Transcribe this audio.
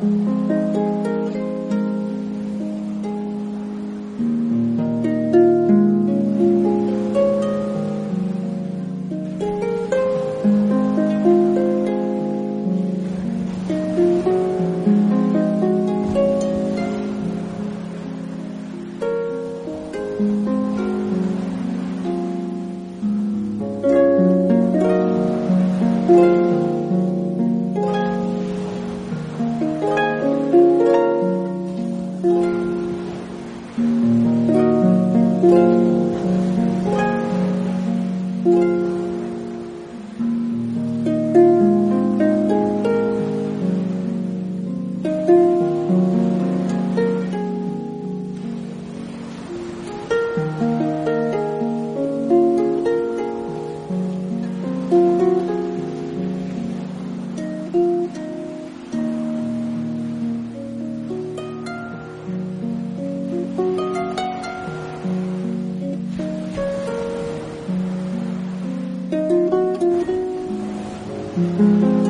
Mm-hmm. Música